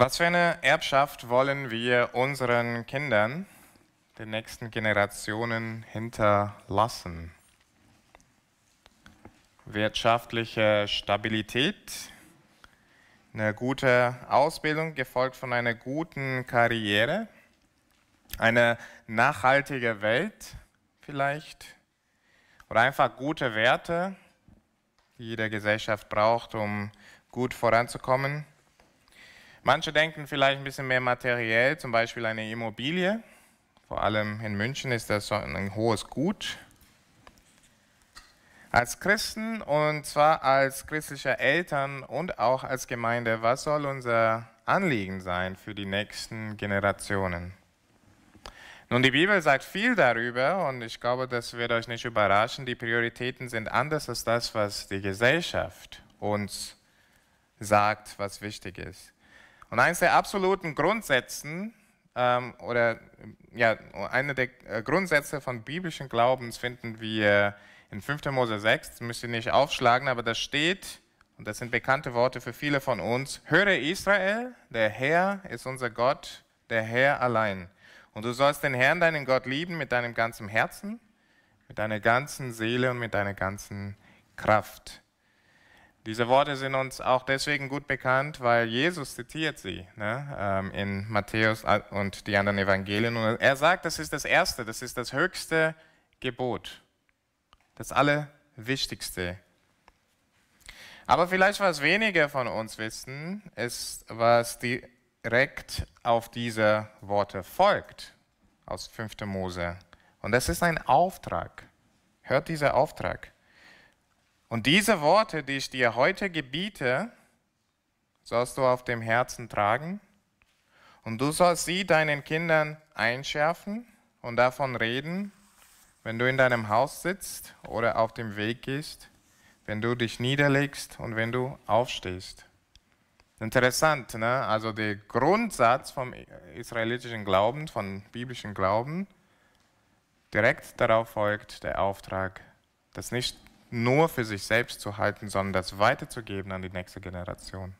Was für eine Erbschaft wollen wir unseren Kindern, den nächsten Generationen hinterlassen? Wirtschaftliche Stabilität, eine gute Ausbildung gefolgt von einer guten Karriere, eine nachhaltige Welt vielleicht oder einfach gute Werte, die jede Gesellschaft braucht, um gut voranzukommen. Manche denken vielleicht ein bisschen mehr materiell, zum Beispiel eine Immobilie. Vor allem in München ist das ein hohes Gut. Als Christen und zwar als christliche Eltern und auch als Gemeinde, was soll unser Anliegen sein für die nächsten Generationen? Nun, die Bibel sagt viel darüber und ich glaube, das wird euch nicht überraschen. Die Prioritäten sind anders als das, was die Gesellschaft uns sagt, was wichtig ist. Und eines der absoluten Grundsätze ähm, oder ja, eine der äh, Grundsätze von biblischen Glaubens finden wir in 5. Mose 6. Das müsst ihr nicht aufschlagen, aber da steht, und das sind bekannte Worte für viele von uns, höre Israel, der Herr ist unser Gott, der Herr allein. Und du sollst den Herrn, deinen Gott, lieben mit deinem ganzen Herzen, mit deiner ganzen Seele und mit deiner ganzen Kraft. Diese Worte sind uns auch deswegen gut bekannt, weil Jesus zitiert sie ne, ähm, in Matthäus und die anderen Evangelien. Und er sagt, das ist das Erste, das ist das höchste Gebot, das Allerwichtigste. Aber vielleicht was weniger von uns wissen, ist, was direkt auf diese Worte folgt aus 5. Mose. Und das ist ein Auftrag. Hört dieser Auftrag. Und diese Worte, die ich dir heute gebiete, sollst du auf dem Herzen tragen. Und du sollst sie deinen Kindern einschärfen und davon reden, wenn du in deinem Haus sitzt oder auf dem Weg gehst, wenn du dich niederlegst und wenn du aufstehst. Interessant, ne? also der Grundsatz vom israelitischen Glauben, vom biblischen Glauben, direkt darauf folgt der Auftrag, das nicht nur für sich selbst zu halten, sondern das weiterzugeben an die nächste Generation.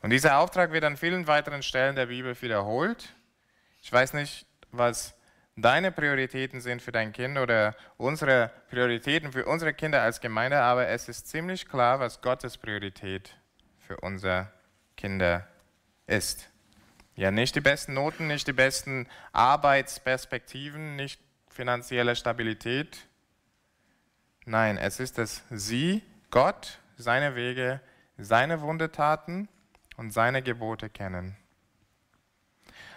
Und dieser Auftrag wird an vielen weiteren Stellen der Bibel wiederholt. Ich weiß nicht, was deine Prioritäten sind für dein Kind oder unsere Prioritäten für unsere Kinder als Gemeinde, aber es ist ziemlich klar, was Gottes Priorität für unsere Kinder ist. Ja, nicht die besten Noten, nicht die besten Arbeitsperspektiven, nicht finanzielle Stabilität, Nein, es ist dass Sie, Gott, seine Wege, seine Wundetaten und seine Gebote kennen.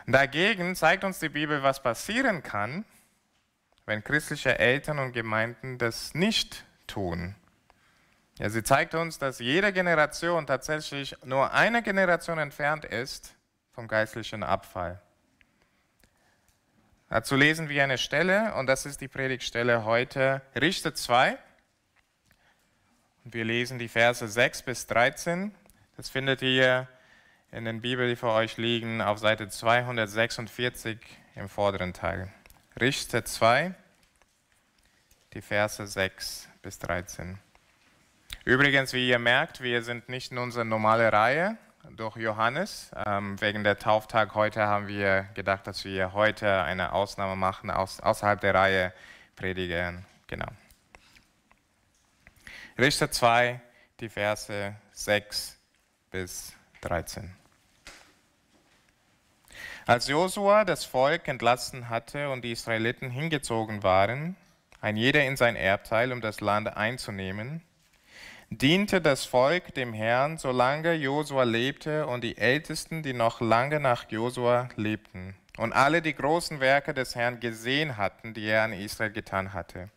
Dagegen zeigt uns die Bibel, was passieren kann, wenn christliche Eltern und Gemeinden das nicht tun. Ja, sie zeigt uns, dass jede Generation tatsächlich nur eine Generation entfernt ist vom geistlichen Abfall. Dazu lesen wir eine Stelle und das ist die Predigtstelle heute, Richter 2. Und wir lesen die Verse 6 bis 13. Das findet ihr in den Bibeln, die vor euch liegen, auf Seite 246 im vorderen Teil. Richter 2, die Verse 6 bis 13. Übrigens, wie ihr merkt, wir sind nicht in unserer normalen Reihe, durch Johannes. Ähm, wegen der Tauftag heute haben wir gedacht, dass wir heute eine Ausnahme machen, aus, außerhalb der Reihe predigen. Genau. Richter 2, die Verse 6 bis 13. Als Josua das Volk entlassen hatte und die Israeliten hingezogen waren, ein jeder in sein Erbteil, um das Land einzunehmen, diente das Volk dem Herrn, solange Josua lebte und die Ältesten, die noch lange nach Josua lebten und alle die großen Werke des Herrn gesehen hatten, die er an Israel getan hatte.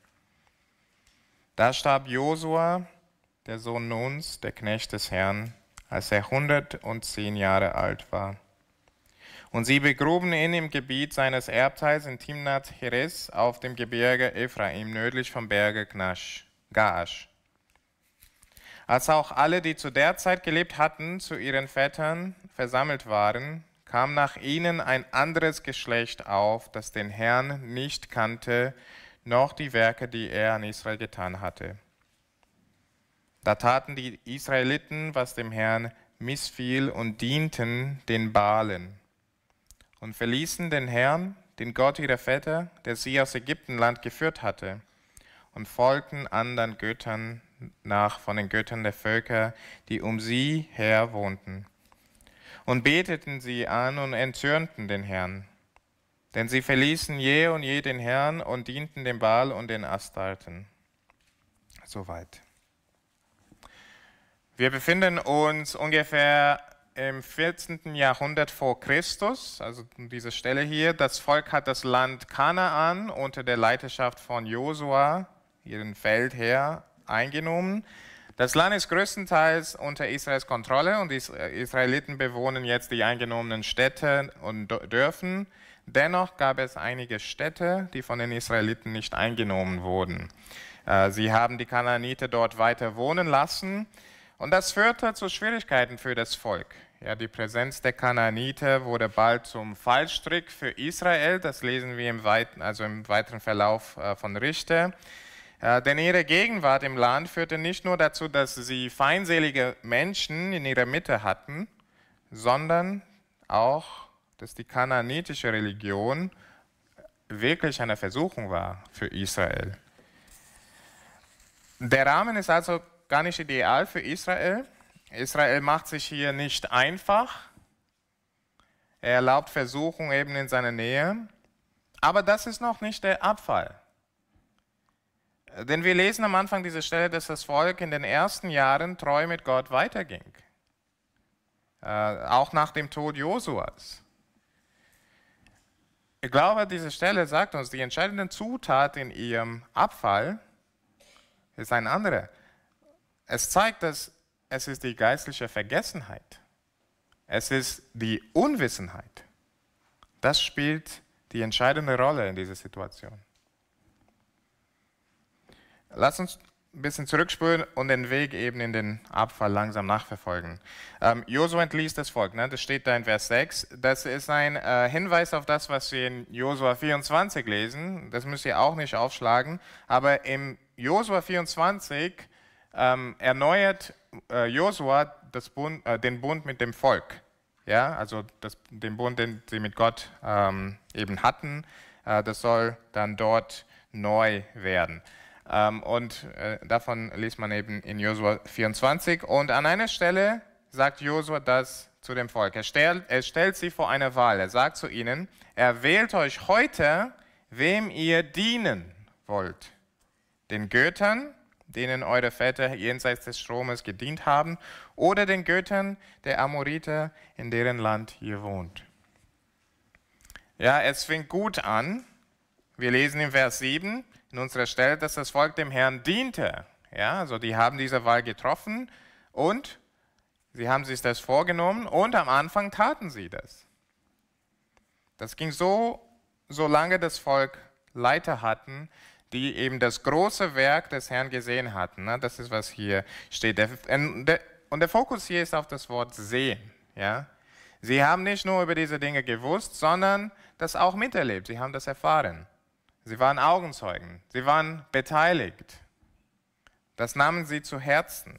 Da starb Josua, der Sohn Nuns, der Knecht des Herrn, als er 110 Jahre alt war. Und sie begruben ihn im Gebiet seines Erbteils in Timnath Heres auf dem Gebirge Ephraim, nördlich vom Berge Gnash, Gaash. Als auch alle, die zu der Zeit gelebt hatten, zu ihren Vätern versammelt waren, kam nach ihnen ein anderes Geschlecht auf, das den Herrn nicht kannte, noch die Werke, die er an Israel getan hatte. Da taten die Israeliten, was dem Herrn missfiel und dienten den Balen und verließen den Herrn, den Gott ihrer Väter, der sie aus Ägyptenland geführt hatte, und folgten anderen Göttern nach von den Göttern der Völker, die um sie her wohnten, und beteten sie an und entzürnten den Herrn. Denn sie verließen je und je den Herrn und dienten dem Baal und den Astarten. Soweit. Wir befinden uns ungefähr im 14. Jahrhundert vor Christus, also diese Stelle hier. Das Volk hat das Land Kanaan unter der Leiterschaft von Josua, ihren Feldherr, eingenommen. Das Land ist größtenteils unter Israels Kontrolle und die Israeliten bewohnen jetzt die eingenommenen Städte und Dörfen. Dennoch gab es einige Städte, die von den Israeliten nicht eingenommen wurden. Äh, sie haben die Kanaaniter dort weiter wohnen lassen und das führte zu Schwierigkeiten für das Volk. Ja, die Präsenz der Kanaaniter wurde bald zum Fallstrick für Israel. Das lesen wir im, also weiteren Verlauf äh, von Richter. Äh, denn ihre Gegenwart im Land führte nicht nur dazu, dass sie feindselige Menschen in ihrer Mitte hatten, sondern auch, dass die kanaanitische Religion wirklich eine Versuchung war für Israel. Der Rahmen ist also gar nicht ideal für Israel. Israel macht sich hier nicht einfach. Er erlaubt Versuchung eben in seiner Nähe. Aber das ist noch nicht der Abfall. Denn wir lesen am Anfang dieser Stelle, dass das Volk in den ersten Jahren treu mit Gott weiterging. Äh, auch nach dem Tod Josuas. Ich glaube, diese Stelle sagt uns, die entscheidende Zutat in ihrem Abfall ist ein anderer. Es zeigt, dass es ist die geistliche Vergessenheit. Es ist die Unwissenheit. Das spielt die entscheidende Rolle in dieser Situation. Lass uns ein bisschen zurückspulen und den Weg eben in den Abfall langsam nachverfolgen. Ähm, Josua entließ das Volk, ne? das steht da in Vers 6. Das ist ein äh, Hinweis auf das, was wir in Josua 24 lesen. Das müsst ihr auch nicht aufschlagen. Aber im Josua 24 ähm, erneuert äh, Josua Bund, äh, den Bund mit dem Volk. Ja, also das, den Bund, den sie mit Gott ähm, eben hatten, äh, das soll dann dort neu werden. Ähm, und äh, davon liest man eben in Josua 24. Und an einer Stelle sagt Josua das zu dem Volk. Er stellt, er stellt sie vor eine Wahl. Er sagt zu ihnen, er wählt euch heute, wem ihr dienen wollt. Den Göttern, denen eure Väter jenseits des Stromes gedient haben, oder den Göttern der Amoriter, in deren Land ihr wohnt. Ja, es fängt gut an. Wir lesen im Vers 7 in unserer Stelle, dass das Volk dem Herrn diente. Ja, also die haben diese Wahl getroffen und sie haben sich das vorgenommen und am Anfang taten sie das. Das ging so, solange das Volk Leiter hatten, die eben das große Werk des Herrn gesehen hatten. Das ist, was hier steht. Und der Fokus hier ist auf das Wort sehen. Ja? Sie haben nicht nur über diese Dinge gewusst, sondern das auch miterlebt. Sie haben das erfahren. Sie waren Augenzeugen. Sie waren beteiligt. Das nahmen sie zu Herzen.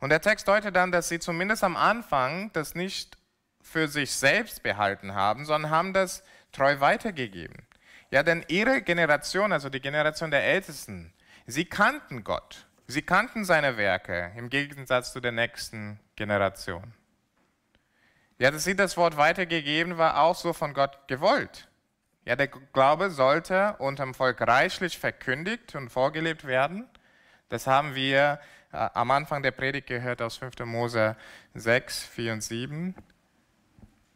Und der Text deutet dann, dass sie zumindest am Anfang das nicht für sich selbst behalten haben, sondern haben das treu weitergegeben. Ja, denn ihre Generation, also die Generation der Ältesten, sie kannten Gott. Sie kannten seine Werke im Gegensatz zu der nächsten Generation. Ja, dass sie das Wort weitergegeben war auch so von Gott gewollt. Ja, der Glaube sollte unterm Volk reichlich verkündigt und vorgelebt werden. Das haben wir äh, am Anfang der Predigt gehört aus 5. Mose 6, 4 und 7.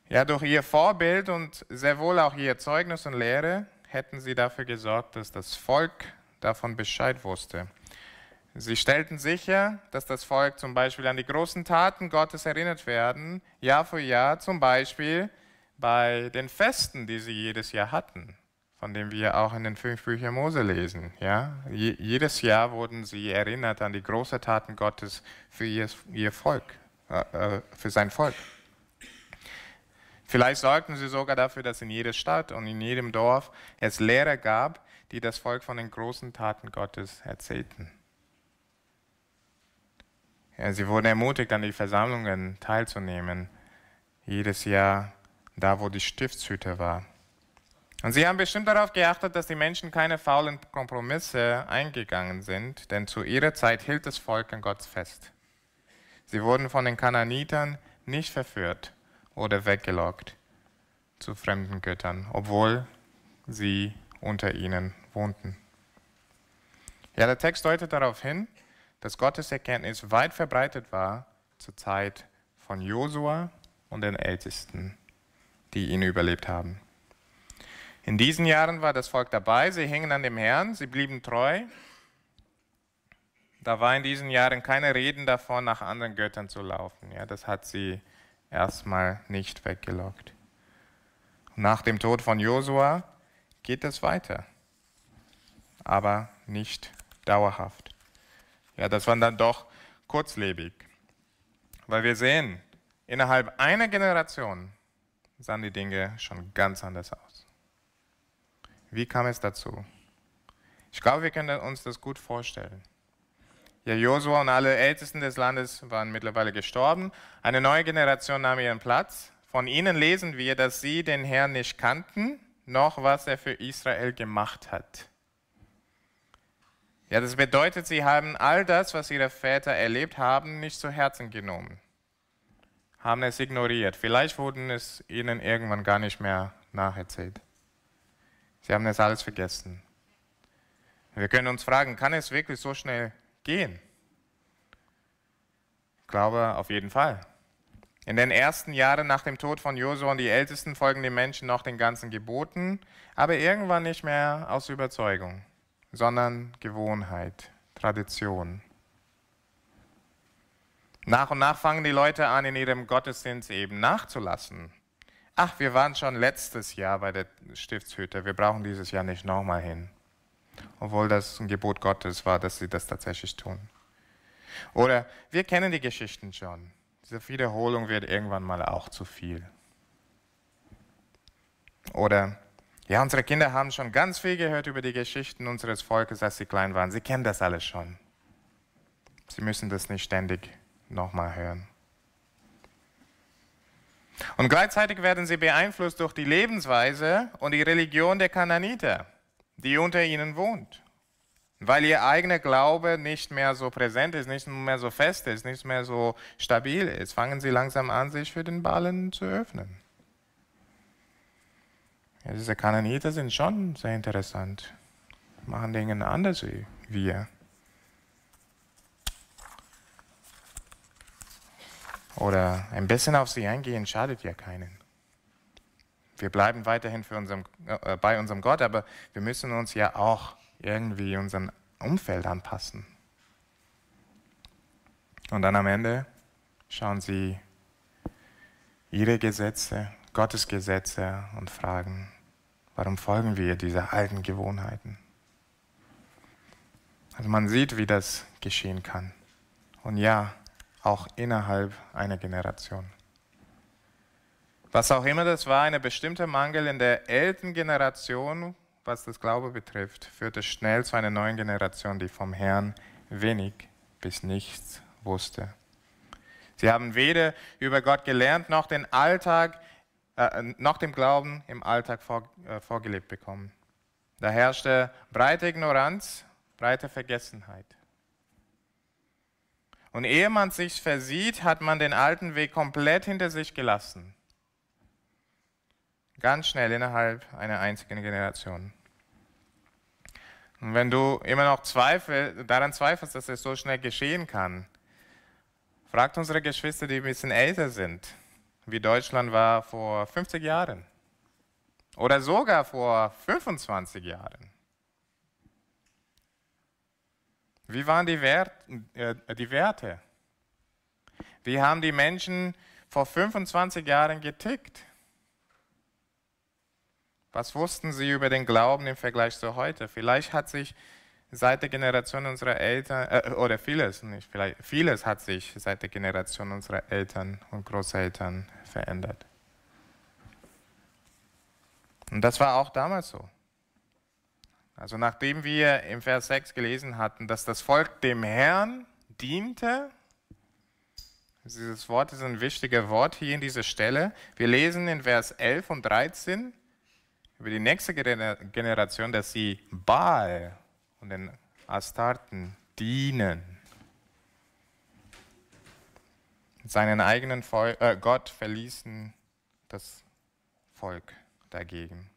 Ja, durch ihr Vorbild und sehr wohl auch ihr Zeugnis und Lehre hätten sie dafür gesorgt, dass das Volk davon Bescheid wusste. Sie stellten sicher, dass das Volk zum Beispiel an die großen Taten Gottes erinnert werden, Jahr für Jahr, zum Beispiel bei den Festen, die sie jedes Jahr hatten, von denen wir auch in den fünf Büchern Mose lesen. Ja? jedes Jahr wurden sie erinnert an die großen Taten Gottes für ihr, ihr Volk, äh, äh für sein Volk. Vielleicht sorgten sie sogar dafür, dass in jeder Stadt und in jedem Dorf es Lehrer gab, die das Volk von den großen Taten Gottes erzählten. Ja, sie wurden ermutigt, an die Versammlungen teilzunehmen. Jedes Jahr da, wo die Stiftshütte war. Und sie haben bestimmt darauf geachtet, dass die Menschen keine faulen Kompromisse eingegangen sind, denn zu ihrer Zeit hielt das Volk an Gott fest. Sie wurden von den Kananitern nicht verführt oder weggelockt zu fremden Göttern, obwohl sie unter ihnen wohnten. Ja, der Text deutet darauf hin, dass Gottes Erkenntnis weit verbreitet war zur Zeit von Josua und den Ältesten, die ihn überlebt haben. In diesen Jahren war das Volk dabei, sie hingen an dem Herrn, sie blieben treu. Da war in diesen Jahren keine Reden davon, nach anderen Göttern zu laufen. Ja, das hat sie erstmal nicht weggelockt. Nach dem Tod von Josua geht es weiter, aber nicht dauerhaft. Ja, das war dann doch kurzlebig, weil wir sehen, innerhalb einer Generation sahen die Dinge schon ganz anders aus. Wie kam es dazu? Ich glaube, wir können uns das gut vorstellen. Ja, Josua und alle Ältesten des Landes waren mittlerweile gestorben. Eine neue Generation nahm ihren Platz. Von ihnen lesen wir, dass sie den Herrn nicht kannten, noch was er für Israel gemacht hat. Ja, das bedeutet, sie haben all das, was ihre Väter erlebt haben, nicht zu Herzen genommen, haben es ignoriert. Vielleicht wurden es ihnen irgendwann gar nicht mehr nacherzählt. Sie haben es alles vergessen. Wir können uns fragen, kann es wirklich so schnell gehen? Ich glaube, auf jeden Fall. In den ersten Jahren nach dem Tod von Josua und die Ältesten folgen die Menschen noch den ganzen Geboten, aber irgendwann nicht mehr aus Überzeugung sondern Gewohnheit, Tradition. Nach und nach fangen die Leute an, in ihrem Gottesdienst eben nachzulassen. Ach, wir waren schon letztes Jahr bei der Stiftshütte, wir brauchen dieses Jahr nicht nochmal hin. Obwohl das ein Gebot Gottes war, dass sie das tatsächlich tun. Oder wir kennen die Geschichten schon. Diese Wiederholung wird irgendwann mal auch zu viel. Oder ja, unsere Kinder haben schon ganz viel gehört über die Geschichten unseres Volkes, als sie klein waren. Sie kennen das alles schon. Sie müssen das nicht ständig nochmal hören. Und gleichzeitig werden sie beeinflusst durch die Lebensweise und die Religion der Kananiter, die unter ihnen wohnt. Weil ihr eigener Glaube nicht mehr so präsent ist, nicht mehr so fest ist, nicht mehr so stabil ist, fangen sie langsam an, sich für den Ballen zu öffnen. Ja, diese Kananiter sind schon sehr interessant, machen Dinge anders wie wir. Oder ein bisschen auf sie eingehen schadet ja keinen. Wir bleiben weiterhin unserem, äh, bei unserem Gott, aber wir müssen uns ja auch irgendwie unserem Umfeld anpassen. Und dann am Ende schauen sie ihre Gesetze, Gottes Gesetze und fragen, Warum folgen wir dieser alten Gewohnheiten? Also man sieht, wie das geschehen kann. Und ja, auch innerhalb einer Generation. Was auch immer das war, eine bestimmte Mangel in der älteren Generation, was das Glaube betrifft, führte schnell zu einer neuen Generation, die vom Herrn wenig bis nichts wusste. Sie haben weder über Gott gelernt, noch den Alltag äh, nach dem Glauben im Alltag vor, äh, vorgelebt bekommen. Da herrschte breite Ignoranz, breite Vergessenheit. Und ehe man sich versieht, hat man den alten Weg komplett hinter sich gelassen. Ganz schnell innerhalb einer einzigen Generation. Und wenn du immer noch Zweifel, daran zweifelst, dass es so schnell geschehen kann, fragt unsere Geschwister, die ein bisschen älter sind wie Deutschland war vor 50 Jahren oder sogar vor 25 Jahren. Wie waren die, Wert, äh, die Werte? Wie haben die Menschen vor 25 Jahren getickt? Was wussten sie über den Glauben im Vergleich zu heute? Vielleicht hat sich seit der Generation unserer Eltern, äh, oder vieles, nicht vielleicht, vieles hat sich seit der Generation unserer Eltern und Großeltern verändert. Und das war auch damals so. Also nachdem wir im Vers 6 gelesen hatten, dass das Volk dem Herrn diente, Dieses Wort ist ein wichtiges Wort hier in dieser Stelle. Wir lesen in Vers 11 und 13 über die nächste Generation, dass sie Baal und den Astarten dienen. Seinen eigenen Volk, äh, Gott verließen das Volk dagegen.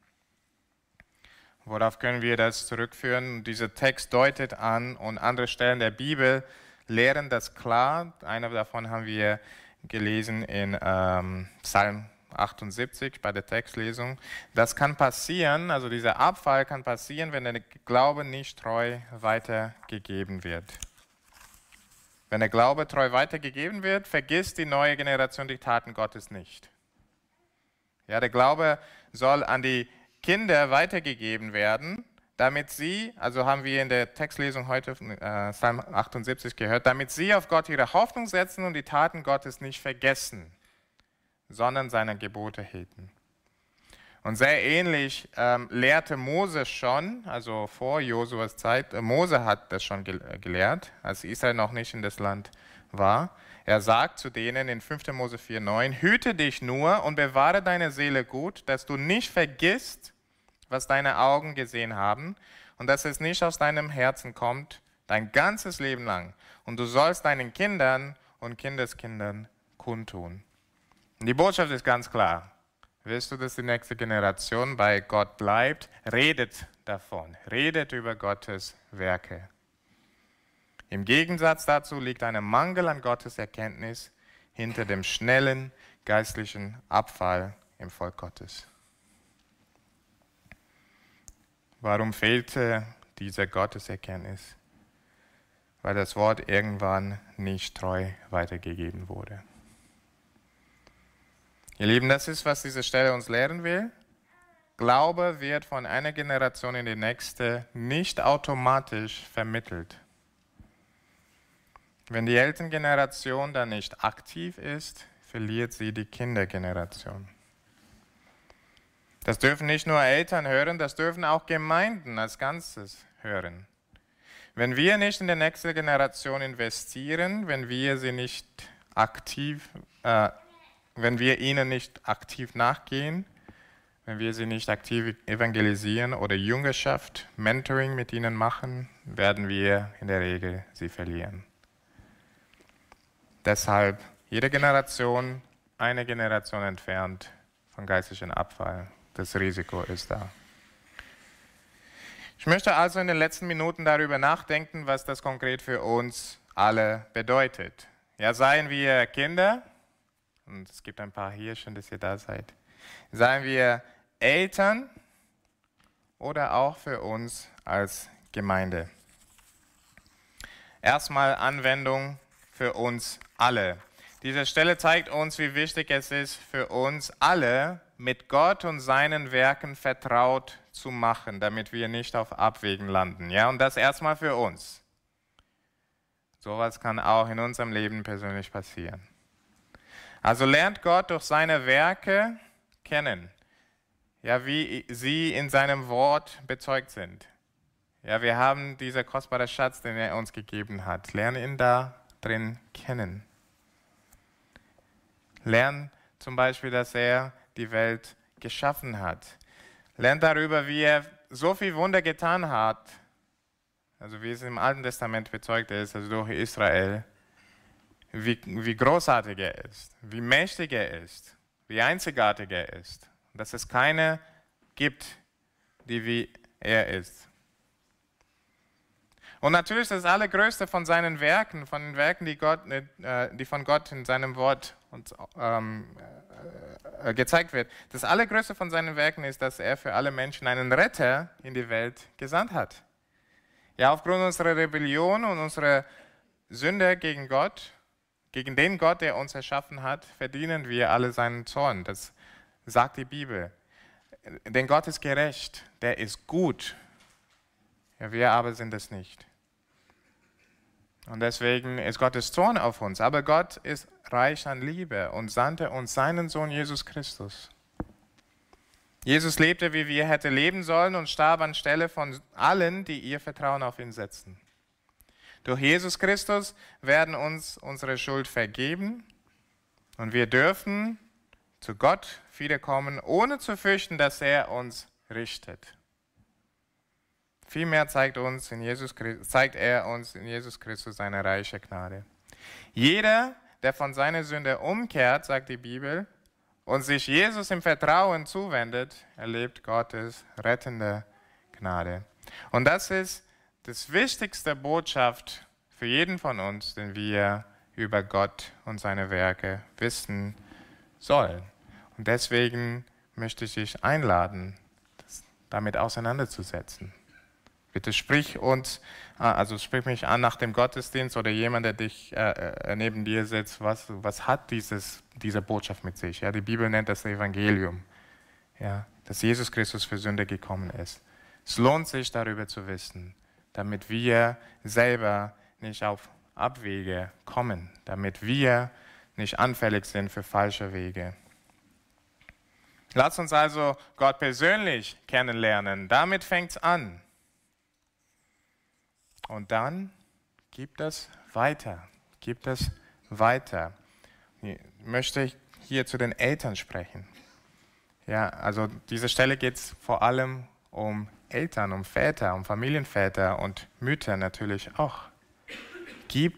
Worauf können wir das zurückführen? Dieser Text deutet an und andere Stellen der Bibel lehren das klar. Einer davon haben wir gelesen in ähm, Psalm 78 bei der Textlesung. Das kann passieren, also dieser Abfall kann passieren, wenn der Glaube nicht treu weitergegeben wird. Wenn der Glaube treu weitergegeben wird, vergisst die neue Generation die Taten Gottes nicht. Ja, der Glaube soll an die Kinder weitergegeben werden, damit sie, also haben wir in der Textlesung heute äh, Psalm 78 gehört, damit sie auf Gott ihre Hoffnung setzen und die Taten Gottes nicht vergessen, sondern seine Gebote hielten. Und sehr ähnlich ähm, lehrte Mose schon, also vor Josuas Zeit, äh, Mose hat das schon ge gelehrt, als Israel noch nicht in das Land war. Er sagt zu denen in 5. Mose 4,9: Hüte dich nur und bewahre deine Seele gut, dass du nicht vergisst, was deine Augen gesehen haben und dass es nicht aus deinem Herzen kommt, dein ganzes Leben lang. Und du sollst deinen Kindern und Kindeskindern kundtun. Und die Botschaft ist ganz klar. Willst du, dass die nächste Generation bei Gott bleibt? Redet davon. Redet über Gottes Werke. Im Gegensatz dazu liegt ein Mangel an Gottes Erkenntnis hinter dem schnellen geistlichen Abfall im Volk Gottes. Warum fehlte diese Gotteserkenntnis? Weil das Wort irgendwann nicht treu weitergegeben wurde. Ihr Lieben, das ist, was diese Stelle uns lehren will. Glaube wird von einer Generation in die nächste nicht automatisch vermittelt. Wenn die Elterngeneration dann nicht aktiv ist, verliert sie die Kindergeneration. Das dürfen nicht nur Eltern hören, das dürfen auch Gemeinden als Ganzes hören. Wenn wir nicht in die nächste Generation investieren, wenn wir sie nicht aktiv, äh, wenn wir ihnen nicht aktiv nachgehen, wenn wir sie nicht aktiv evangelisieren oder Jüngerschaft, Mentoring mit ihnen machen, werden wir in der Regel sie verlieren. Deshalb jede Generation eine Generation entfernt von geistlichen Abfall. Das Risiko ist da. Ich möchte also in den letzten Minuten darüber nachdenken, was das konkret für uns alle bedeutet. Ja, seien wir Kinder, und es gibt ein paar hier, schön, dass ihr da seid. Seien wir Eltern oder auch für uns als Gemeinde. Erstmal Anwendung für uns alle. Diese Stelle zeigt uns, wie wichtig es ist für uns alle, mit Gott und seinen Werken vertraut zu machen, damit wir nicht auf Abwägen landen. Ja, und das erstmal für uns. Sowas kann auch in unserem Leben persönlich passieren. Also lernt Gott durch seine Werke kennen. Ja, wie sie in seinem Wort bezeugt sind. Ja, wir haben dieser kostbare Schatz, den er uns gegeben hat. Lerne ihn da drin kennen. Lern zum Beispiel, dass er die Welt geschaffen hat. Lern darüber, wie er so viel Wunder getan hat, also wie es im Alten Testament bezeugt ist, also durch Israel, wie, wie großartig er ist, wie mächtig er ist, wie einzigartig er ist. Dass es keine gibt, die wie er ist. Und natürlich das Allergrößte von seinen Werken, von den Werken, die, Gott, äh, die von Gott in seinem Wort und, ähm, äh, gezeigt wird. Das Allergrößte von seinen Werken ist, dass er für alle Menschen einen Retter in die Welt gesandt hat. Ja, aufgrund unserer Rebellion und unserer Sünde gegen Gott, gegen den Gott, der uns erschaffen hat, verdienen wir alle seinen Zorn. Das sagt die Bibel. Denn Gott ist gerecht, der ist gut. Ja, wir aber sind es nicht. Und deswegen ist Gottes Zorn auf uns. Aber Gott ist reich an Liebe und sandte uns seinen Sohn Jesus Christus. Jesus lebte, wie wir hätte leben sollen und starb anstelle von allen, die ihr Vertrauen auf ihn setzen. Durch Jesus Christus werden uns unsere Schuld vergeben Und wir dürfen zu Gott wiederkommen, ohne zu fürchten, dass er uns richtet. Vielmehr zeigt, uns in Jesus, zeigt er uns in Jesus Christus seine reiche Gnade. Jeder, der von seiner Sünde umkehrt, sagt die Bibel, und sich Jesus im Vertrauen zuwendet, erlebt Gottes rettende Gnade. Und das ist das wichtigste Botschaft für jeden von uns, den wir über Gott und seine Werke wissen sollen. Und deswegen möchte ich dich einladen, damit auseinanderzusetzen. Bitte sprich uns, äh, also sprich mich an nach dem Gottesdienst oder jemand, der dich äh, äh, neben dir sitzt. Was, was hat dieses, diese Botschaft mit sich? Ja, die Bibel nennt das Evangelium, ja, dass Jesus Christus für Sünde gekommen ist. Es lohnt sich darüber zu wissen, damit wir selber nicht auf Abwege kommen, damit wir nicht anfällig sind für falsche Wege. Lass uns also Gott persönlich kennenlernen. Damit fängt es an. Und dann gibt es weiter, gibt es weiter. Ich möchte hier zu den Eltern sprechen. Ja, also diese Stelle geht es vor allem um Eltern, um Väter, um Familienväter und Mütter natürlich auch. Gib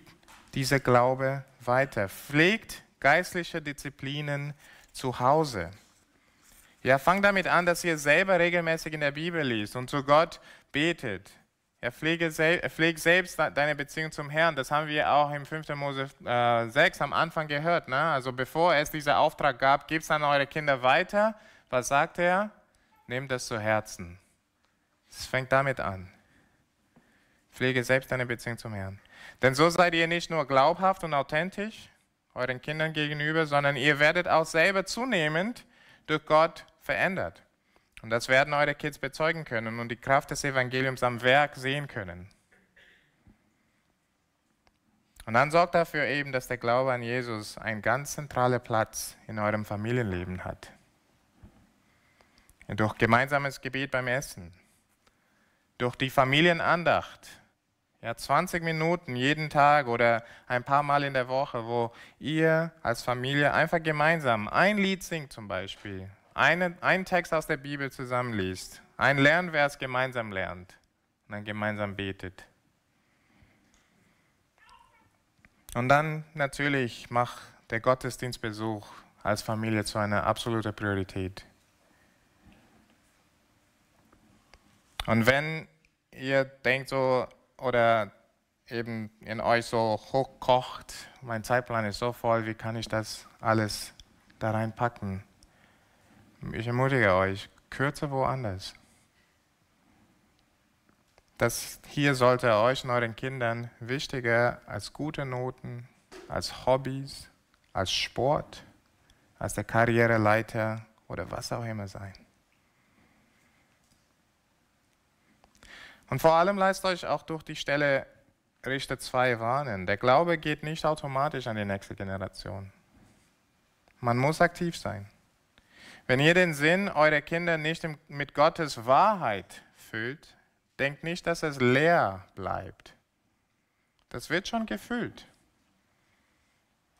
diese Glaube weiter. Pflegt geistliche Disziplinen zu Hause. Ja, fang damit an, dass ihr selber regelmäßig in der Bibel liest und zu Gott betet. Er pflege, er pflege selbst deine Beziehung zum Herrn. Das haben wir auch im 5. Mose äh, 6 am Anfang gehört. Ne? Also bevor es diesen Auftrag gab, gebt es an eure Kinder weiter. Was sagt er? Nehmt das zu Herzen. Es fängt damit an. Pflege selbst deine Beziehung zum Herrn. Denn so seid ihr nicht nur glaubhaft und authentisch euren Kindern gegenüber, sondern ihr werdet auch selber zunehmend durch Gott verändert. Und das werden eure Kids bezeugen können und die Kraft des Evangeliums am Werk sehen können. Und dann sorgt dafür eben, dass der Glaube an Jesus einen ganz zentralen Platz in eurem Familienleben hat. Durch gemeinsames Gebet beim Essen, durch die Familienandacht, ja, 20 Minuten jeden Tag oder ein paar Mal in der Woche, wo ihr als Familie einfach gemeinsam ein Lied singt zum Beispiel eine, einen Text aus der Bibel zusammenliest, ein Lernvers gemeinsam lernt und dann gemeinsam betet. Und dann natürlich macht der Gottesdienstbesuch als Familie zu einer absoluten Priorität. Und wenn ihr denkt so oder eben in euch so hochkocht, mein Zeitplan ist so voll, wie kann ich das alles da reinpacken? Ich ermutige euch, kürze woanders. Das hier sollte euch und euren Kindern wichtiger als gute Noten, als Hobbys, als Sport, als der Karriereleiter oder was auch immer sein. Und vor allem lasst euch auch durch die Stelle Richter 2 warnen. Der Glaube geht nicht automatisch an die nächste Generation. Man muss aktiv sein. Wenn ihr den Sinn eurer Kinder nicht mit Gottes Wahrheit füllt, denkt nicht, dass es leer bleibt. Das wird schon gefüllt.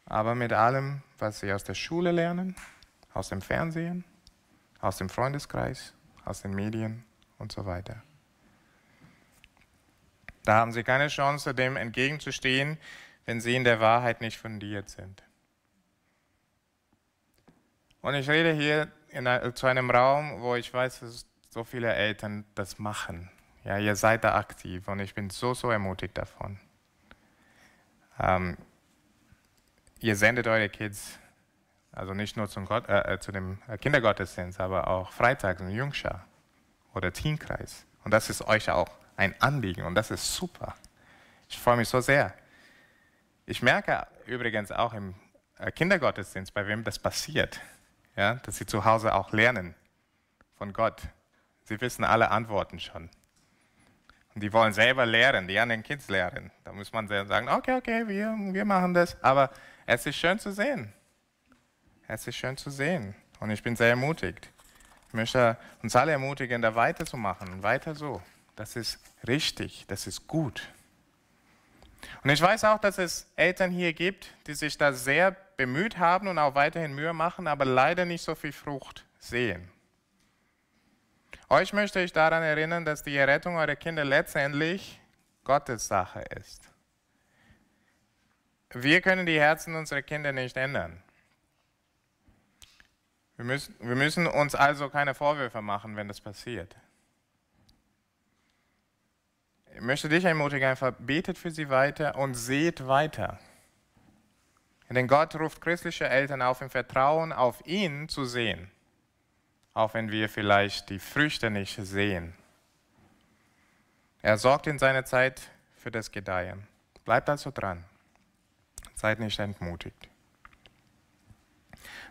Aber mit allem, was sie aus der Schule lernen, aus dem Fernsehen, aus dem Freundeskreis, aus den Medien und so weiter. Da haben sie keine Chance, dem entgegenzustehen, wenn sie in der Wahrheit nicht fundiert sind. Und ich rede hier in, zu einem Raum, wo ich weiß, dass so viele Eltern das machen. Ja, ihr seid da aktiv und ich bin so, so ermutigt davon. Ähm, ihr sendet eure Kids, also nicht nur zum Gott, äh, äh zu dem Kindergottesdienst, aber auch freitags in Jungschar oder Teenkreis. Und das ist euch auch ein Anliegen und das ist super. Ich freue mich so sehr. Ich merke übrigens auch im äh, Kindergottesdienst, bei wem das passiert ja, dass sie zu Hause auch lernen von Gott. Sie wissen alle Antworten schon. Und die wollen selber lehren, die anderen Kids lehren. Da muss man sagen, okay, okay, wir, wir machen das. Aber es ist schön zu sehen. Es ist schön zu sehen. Und ich bin sehr ermutigt. Ich möchte uns alle ermutigen, da weiterzumachen. Weiter so. Das ist richtig, das ist gut. Und ich weiß auch, dass es Eltern hier gibt, die sich da sehr bemüht haben und auch weiterhin Mühe machen, aber leider nicht so viel Frucht sehen. Euch möchte ich daran erinnern, dass die Errettung eurer Kinder letztendlich Gottes Sache ist. Wir können die Herzen unserer Kinder nicht ändern. Wir müssen, wir müssen uns also keine Vorwürfe machen, wenn das passiert. Ich möchte dich ermutigen, einfach betet für sie weiter und seht weiter. Denn Gott ruft christliche Eltern auf, im Vertrauen auf ihn zu sehen, auch wenn wir vielleicht die Früchte nicht sehen. Er sorgt in seiner Zeit für das Gedeihen. Bleibt also dran. Seid nicht entmutigt.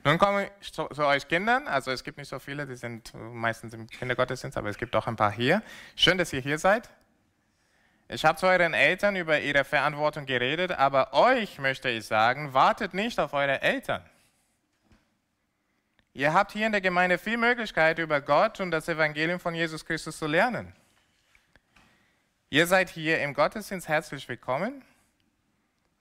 Nun komme ich zu, zu, euch Kindern. Also es gibt nicht so viele, die sind meistens im Kindergottesdienst, aber es gibt auch ein paar hier. Schön, dass ihr hier seid. Ich habe zu euren Eltern über ihre Verantwortung geredet, aber euch möchte ich sagen, wartet nicht auf eure Eltern. Ihr habt hier in der Gemeinde viel Möglichkeit, über Gott und das Evangelium von Jesus Christus zu lernen. Ihr seid hier im Gottesdienst herzlich willkommen.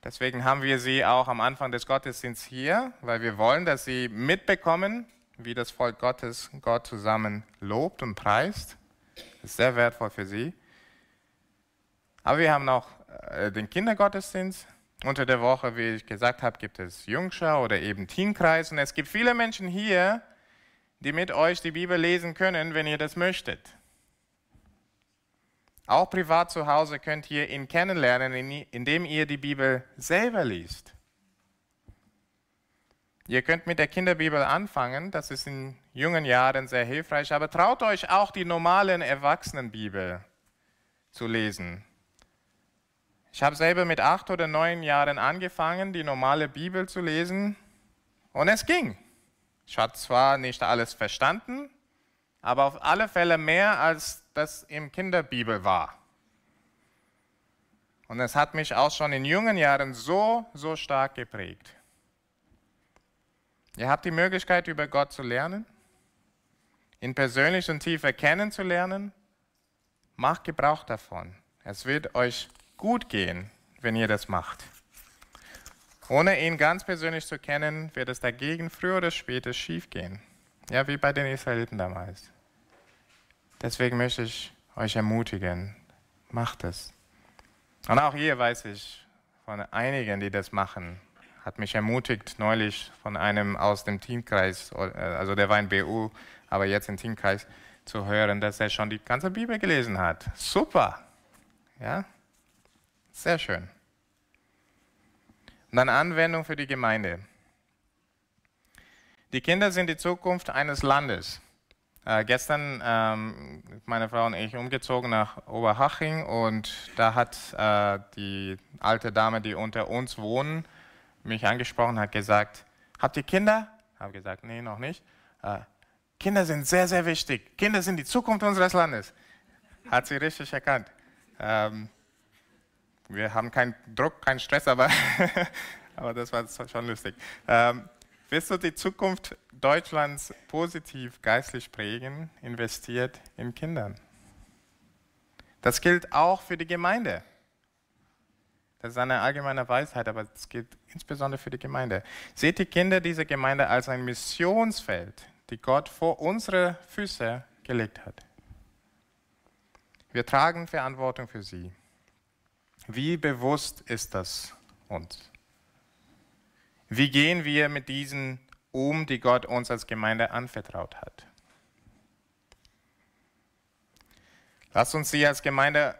Deswegen haben wir sie auch am Anfang des Gottesdienstes hier, weil wir wollen, dass sie mitbekommen, wie das Volk Gottes Gott zusammen lobt und preist. Das ist sehr wertvoll für sie. Aber wir haben auch äh, den Kindergottesdienst. Unter der Woche, wie ich gesagt habe, gibt es Jungschau oder eben Teamkreis. Und es gibt viele Menschen hier, die mit euch die Bibel lesen können, wenn ihr das möchtet. Auch privat zu Hause könnt ihr ihn kennenlernen, indem ihr die Bibel selber liest. Ihr könnt mit der Kinderbibel anfangen, das ist in jungen Jahren sehr hilfreich, aber traut euch auch die normalen Erwachsenenbibel zu lesen. Ich habe selber mit acht oder neun Jahren angefangen, die normale Bibel zu lesen und es ging. Ich habe zwar nicht alles verstanden, aber auf alle Fälle mehr, als das im Kinderbibel war. Und es hat mich auch schon in jungen Jahren so, so stark geprägt. Ihr habt die Möglichkeit, über Gott zu lernen, ihn persönlich und tiefer kennenzulernen. Macht Gebrauch davon. Es wird euch gut gehen, wenn ihr das macht. Ohne ihn ganz persönlich zu kennen, wird es dagegen früher oder später schief gehen. Ja, wie bei den Israeliten damals. Deswegen möchte ich euch ermutigen, macht es. Und auch hier weiß ich von einigen, die das machen, hat mich ermutigt neulich von einem aus dem Teamkreis, also der war in BU, aber jetzt im Teamkreis, zu hören, dass er schon die ganze Bibel gelesen hat. Super! Ja, sehr schön. Und dann Anwendung für die Gemeinde. Die Kinder sind die Zukunft eines Landes. Äh, gestern ähm, meine Frau und ich umgezogen nach Oberhaching und da hat äh, die alte Dame, die unter uns wohnen, mich angesprochen, hat gesagt, habt ihr Kinder? Habe gesagt, nee, noch nicht. Äh, Kinder sind sehr, sehr wichtig. Kinder sind die Zukunft unseres Landes. Hat sie richtig erkannt. Ähm, wir haben keinen Druck, keinen Stress, aber, aber das war schon lustig. Ähm, willst du die Zukunft Deutschlands positiv geistlich prägen? Investiert in Kindern. Das gilt auch für die Gemeinde. Das ist eine allgemeine Weisheit, aber es gilt insbesondere für die Gemeinde. Seht die Kinder dieser Gemeinde als ein Missionsfeld, die Gott vor unsere Füße gelegt hat. Wir tragen Verantwortung für sie. Wie bewusst ist das uns? Wie gehen wir mit diesen um, die Gott uns als Gemeinde anvertraut hat? Lasst uns sie als Gemeinde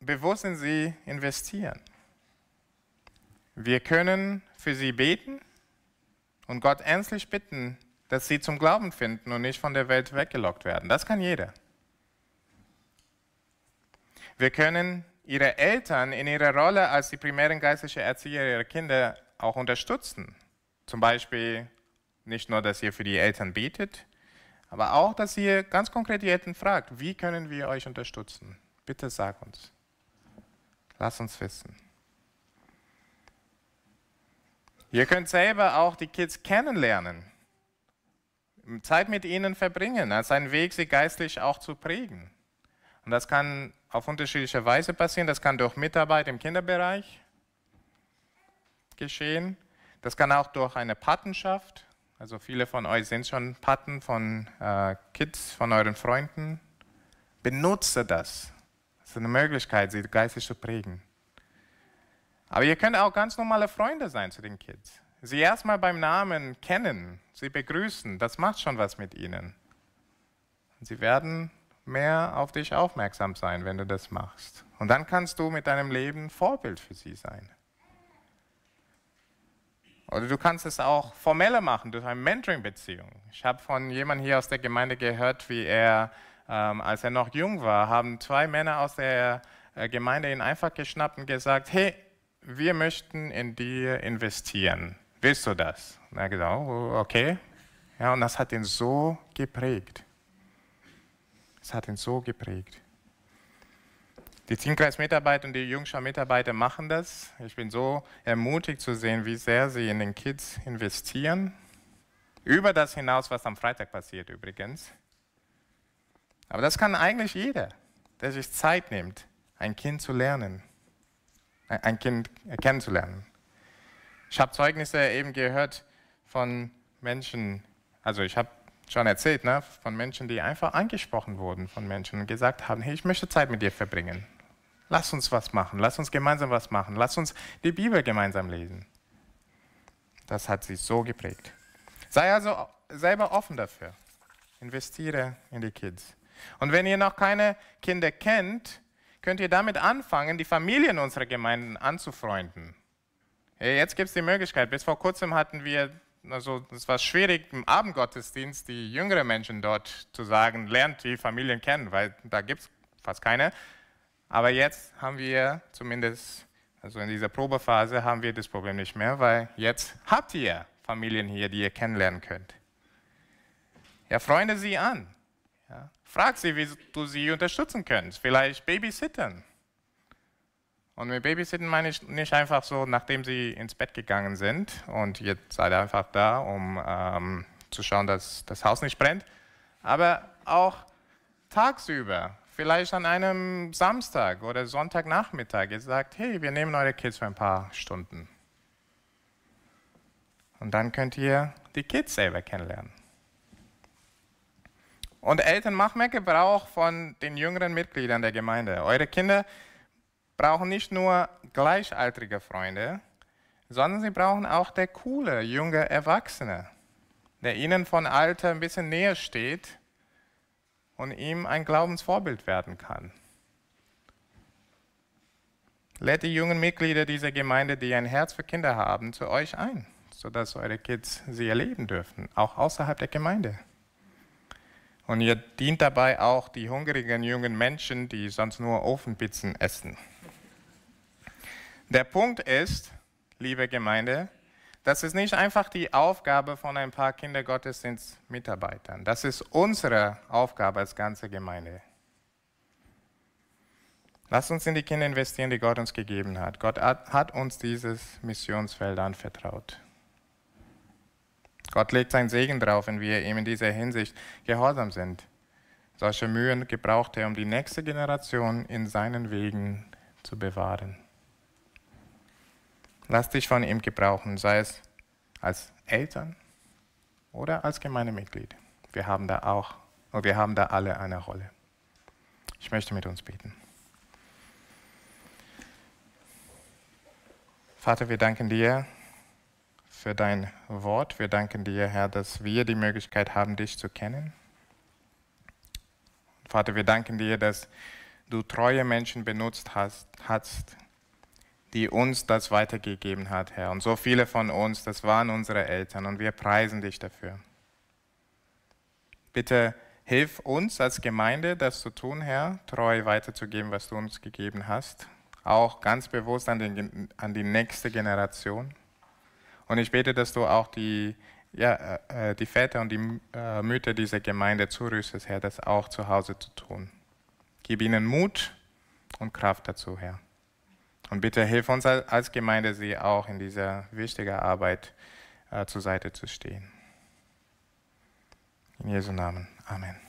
bewusst in sie investieren. Wir können für sie beten und Gott ernstlich bitten, dass sie zum Glauben finden und nicht von der Welt weggelockt werden. Das kann jeder. Wir können ihre Eltern in ihrer Rolle als die primären geistlichen Erzieher ihrer Kinder auch unterstützen. Zum Beispiel nicht nur, dass ihr für die Eltern betet, aber auch, dass ihr ganz konkret die Eltern fragt, wie können wir euch unterstützen? Bitte sag uns. Lass uns wissen. Ihr könnt selber auch die Kids kennenlernen, Zeit mit ihnen verbringen, als einen Weg, sie geistlich auch zu prägen. Und das kann auf unterschiedliche Weise passieren. Das kann durch Mitarbeit im Kinderbereich geschehen. Das kann auch durch eine Patenschaft. Also viele von euch sind schon Paten von äh, Kids, von euren Freunden. Benutze das. Das ist eine Möglichkeit, sie geistig zu prägen. Aber ihr könnt auch ganz normale Freunde sein zu den Kids. Sie erstmal beim Namen kennen, sie begrüßen, das macht schon was mit ihnen. Sie werden mehr auf dich aufmerksam sein, wenn du das machst. Und dann kannst du mit deinem Leben Vorbild für sie sein. Oder du kannst es auch formeller machen durch eine Mentoring-Beziehung. Ich habe von jemandem hier aus der Gemeinde gehört, wie er, ähm, als er noch jung war, haben zwei Männer aus der äh, Gemeinde ihn einfach geschnappt und gesagt, hey, wir möchten in dir investieren. Willst du das? Und er hat gesagt, oh, okay. Ja, und das hat ihn so geprägt. Es hat ihn so geprägt. Die Teamkreis-Mitarbeiter und die Jungschau-Mitarbeiter machen das. Ich bin so ermutigt zu sehen, wie sehr sie in den Kids investieren. Über das hinaus, was am Freitag passiert übrigens. Aber das kann eigentlich jeder, der sich Zeit nimmt, ein Kind zu lernen, ein Kind kennenzulernen. Ich habe Zeugnisse eben gehört von Menschen, also ich habe schon erzählt, ne, von Menschen, die einfach angesprochen wurden von Menschen und gesagt haben, hey, ich möchte Zeit mit dir verbringen. Lass uns was machen, lass uns gemeinsam was machen, lass uns die Bibel gemeinsam lesen. Das hat sie so geprägt. Sei also selber offen dafür. Investiere in die Kids. Und wenn ihr noch keine Kinder kennt, könnt ihr damit anfangen, die Familien unserer Gemeinden anzufreunden. Jetzt gibt es die Möglichkeit. Bis vor kurzem hatten wir, also es war schwierig im Abendgottesdienst die jüngeren Menschen dort zu sagen, lernt die Familien kennen, weil da gibt es fast keine. Aber jetzt haben wir zumindest, also in dieser Probephase, haben wir das Problem nicht mehr, weil jetzt habt ihr Familien hier, die ihr kennenlernen könnt. Ja, freunde sie an. Ja, frag sie, wie du sie unterstützen kannst. Vielleicht babysittern. Und mit Babysitten meine ich nicht einfach so, nachdem sie ins Bett gegangen sind und jetzt seid ihr einfach da, um ähm, zu schauen, dass das Haus nicht brennt, aber auch tagsüber vielleicht an einem Samstag oder Sonntagnachmittag, ihr sagt, hey, wir nehmen eure Kids für ein paar Stunden. Und dann könnt ihr die Kids selber kennenlernen. Und Eltern, macht mehr Gebrauch von den jüngeren Mitgliedern der Gemeinde. Eure Kinder brauchen nicht nur gleichaltrige Freunde, sondern sie brauchen auch der coole, junge Erwachsene, der ihnen von Alter ein bisschen näher steht und ihm ein Glaubensvorbild werden kann. Lädt die jungen Mitglieder dieser Gemeinde, die ein Herz für Kinder haben, zu euch ein, sodass eure Kids sie erleben dürfen, auch außerhalb der Gemeinde. Und ihr dient dabei auch die hungrigen jungen Menschen, die sonst nur Ofenpizzen essen. Der Punkt ist, liebe Gemeinde, das ist nicht einfach die Aufgabe von ein paar Kindergottesdienstmitarbeitern. Das ist unsere Aufgabe als ganze Gemeinde. Lasst uns in die Kinder investieren, die Gott uns gegeben hat. Gott hat uns dieses Missionsfeld anvertraut. Gott legt seinen Segen drauf, wenn wir ihm in dieser Hinsicht gehorsam sind. Solche Mühen gebraucht er, um die nächste Generation in seinen Wegen zu bewahren. Lass dich von ihm gebrauchen, sei es als Eltern oder als Gemeindemitglied. Wir haben da auch, und wir haben da alle eine Rolle. Ich möchte mit uns beten. Vater, wir danken dir für dein Wort. Wir danken dir, Herr, dass wir die Möglichkeit haben, dich zu kennen. Vater, wir danken dir, dass du treue Menschen benutzt hast, hast die uns das weitergegeben hat, Herr. Und so viele von uns, das waren unsere Eltern und wir preisen dich dafür. Bitte hilf uns als Gemeinde, das zu tun, Herr, treu weiterzugeben, was du uns gegeben hast. Auch ganz bewusst an, den, an die nächste Generation. Und ich bete, dass du auch die, ja, äh, die Väter und die äh, Mütter dieser Gemeinde zurüstest, Herr, das auch zu Hause zu tun. Gib ihnen Mut und Kraft dazu, Herr. Und bitte hilf uns als Gemeinde, sie auch in dieser wichtigen Arbeit äh, zur Seite zu stehen. In Jesu Namen. Amen.